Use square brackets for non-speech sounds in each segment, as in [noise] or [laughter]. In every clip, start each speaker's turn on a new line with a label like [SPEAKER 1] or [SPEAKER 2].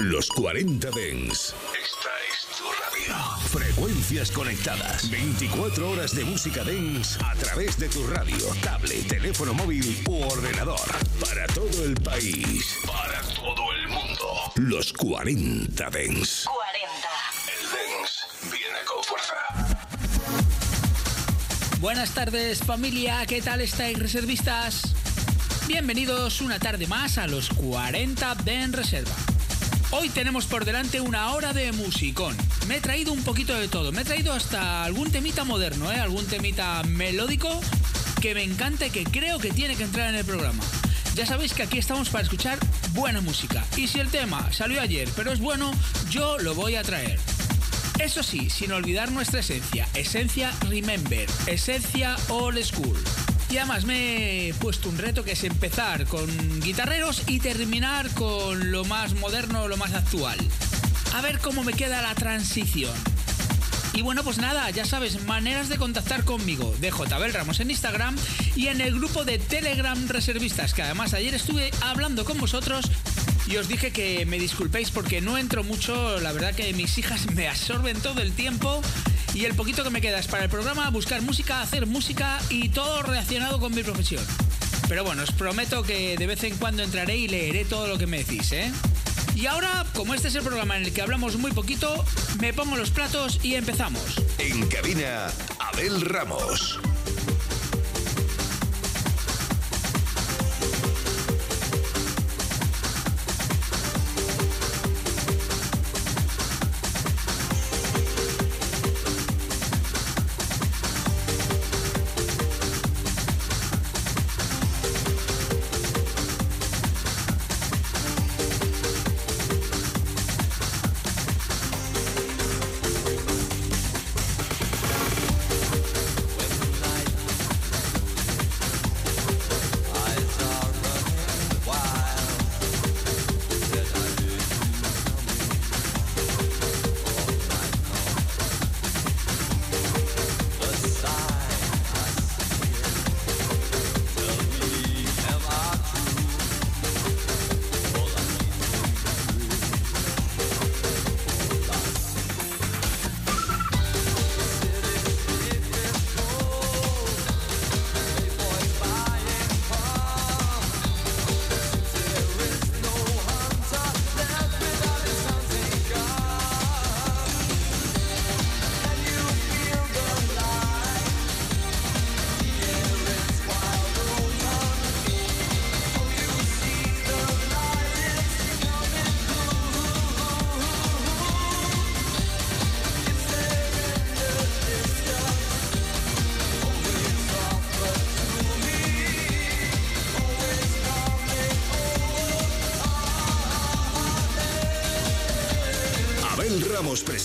[SPEAKER 1] Los 40 Dens. Esta es tu radio. Frecuencias conectadas. 24 horas de música Dens a través de tu radio, tablet, teléfono móvil u ordenador. Para todo el país. Para todo el mundo. Los 40 Dens.
[SPEAKER 2] 40.
[SPEAKER 1] El Dens viene con fuerza.
[SPEAKER 3] Buenas tardes familia, ¿qué tal estáis reservistas? Bienvenidos una tarde más a los 40 Den Reserva. Hoy tenemos por delante una hora de musicón. Me he traído un poquito de todo. Me he traído hasta algún temita moderno, ¿eh? algún temita melódico que me encanta y que creo que tiene que entrar en el programa. Ya sabéis que aquí estamos para escuchar buena música. Y si el tema salió ayer, pero es bueno, yo lo voy a traer. Eso sí, sin olvidar nuestra esencia. Esencia Remember. Esencia Old School. Y además me he puesto un reto que es empezar con guitarreros y terminar con lo más moderno, lo más actual. A ver cómo me queda la transición. Y bueno, pues nada, ya sabes, maneras de contactar conmigo de JBL Ramos en Instagram y en el grupo de Telegram Reservistas, que además ayer estuve hablando con vosotros y os dije que me disculpéis porque no entro mucho, la verdad que mis hijas [laughs] me absorben todo el tiempo y el poquito que me queda es para el programa buscar música, hacer música y todo relacionado con mi profesión. Pero bueno, os prometo que de vez en cuando entraré y leeré todo lo que me decís, ¿eh? Y ahora, como este es el programa en el que hablamos muy poquito, me pongo los platos y empezamos.
[SPEAKER 1] En cabina, Abel Ramos.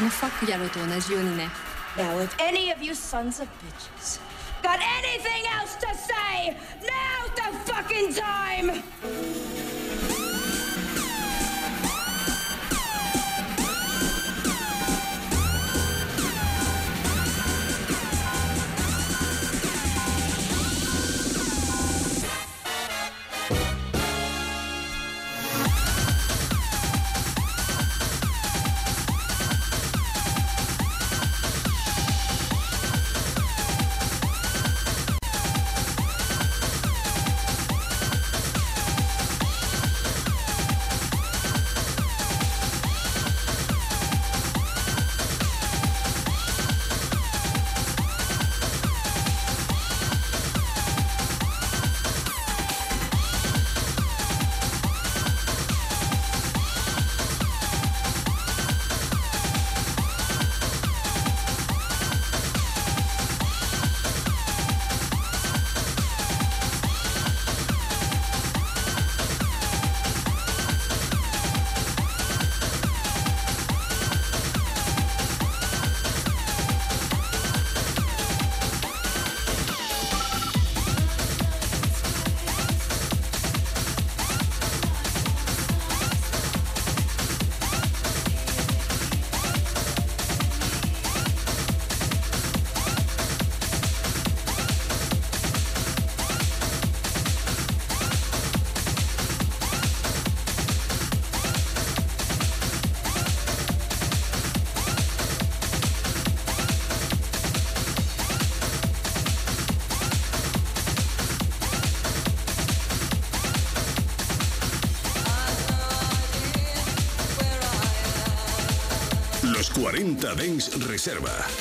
[SPEAKER 4] このファック野郎と同じようにね
[SPEAKER 5] Now, if any of you sons of bitches got anything else to say, now's the fucking time!
[SPEAKER 6] 40 Dens Reserva.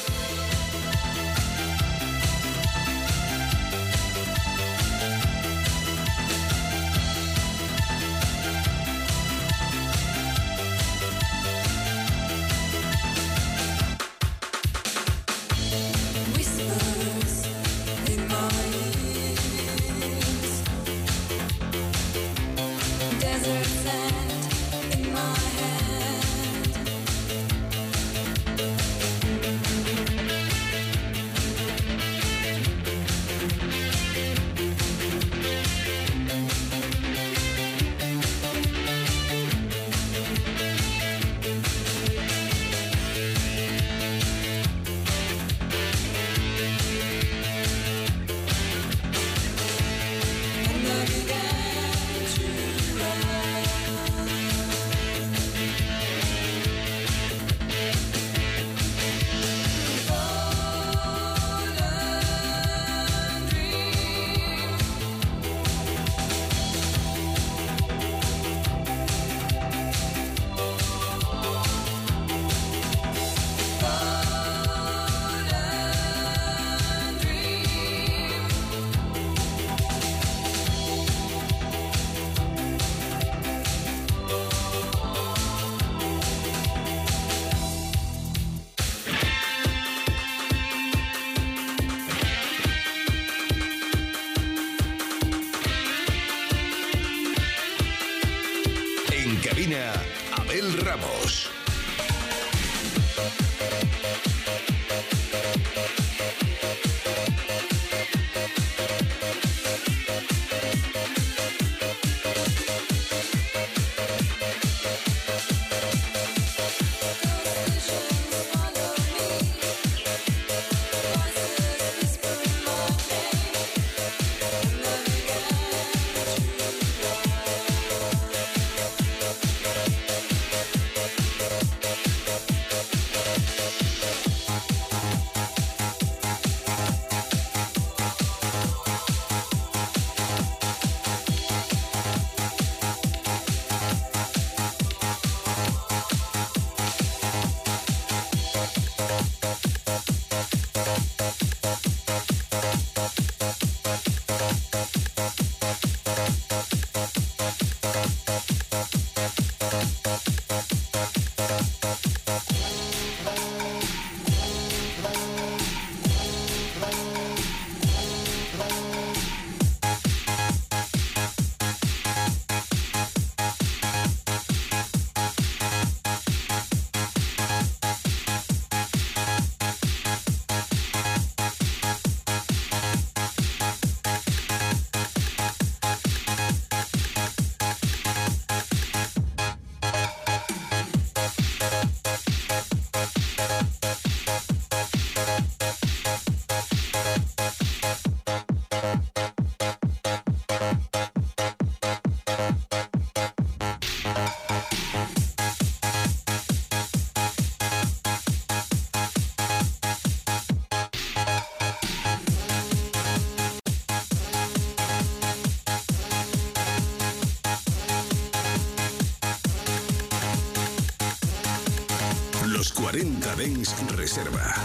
[SPEAKER 6] 40 Dens Reserva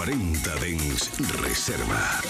[SPEAKER 2] 40 Dens Reserva.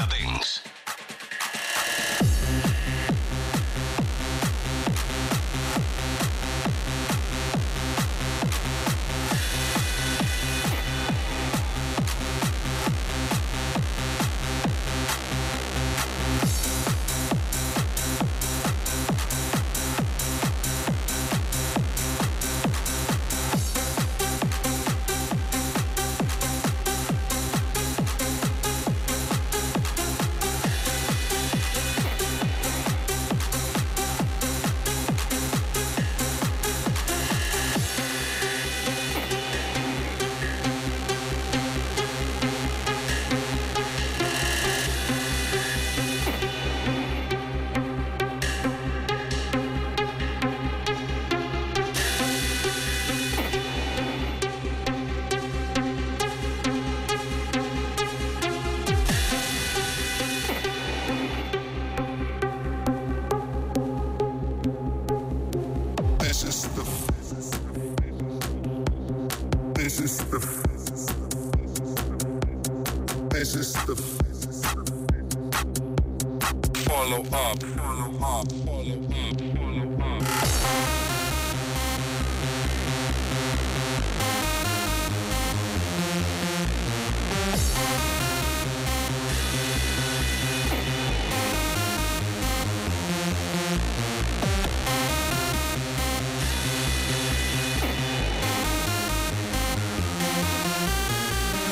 [SPEAKER 7] up, pull it.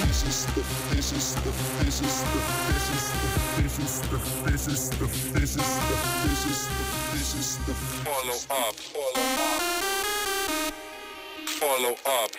[SPEAKER 7] This is the, this is the, this is the, this is the, this is the. This is the, this is the, this is the, this is the follow up, follow up, follow up.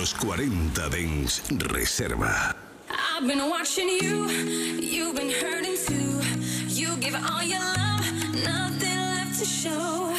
[SPEAKER 2] Los 40 Dens Reserva.
[SPEAKER 6] I've been watching you, you've been hurting too. You give all your love, nothing left to show.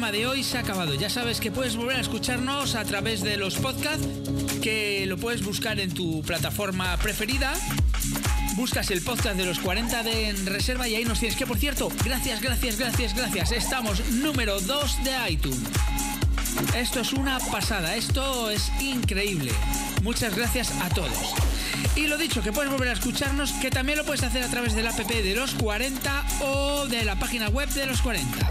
[SPEAKER 3] Programa de hoy se ha acabado. Ya sabes que puedes volver a escucharnos a través de los podcasts, que lo puedes buscar en tu plataforma preferida. Buscas el podcast de los 40 de en reserva y ahí nos tienes. Que por cierto, gracias, gracias, gracias, gracias. Estamos número 2 de iTunes. Esto es una pasada, esto es increíble. Muchas gracias a todos. Y lo dicho, que puedes volver a escucharnos, que también lo puedes hacer a través del app de los 40 o de la página web de los 40.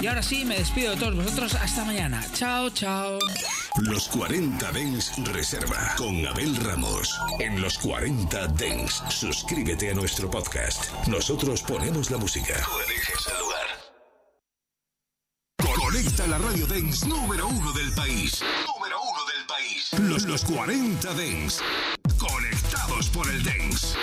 [SPEAKER 3] Y ahora sí, me despido de todos vosotros. Hasta mañana. Chao, chao.
[SPEAKER 2] Los 40 Dens Reserva con Abel Ramos. En los 40 Dens, suscríbete a nuestro podcast. Nosotros ponemos la música. Tú eliges el lugar. Conecta la radio Dens número uno del país. Número uno del país. Los, los 40 Dens. Conectados por el Dens.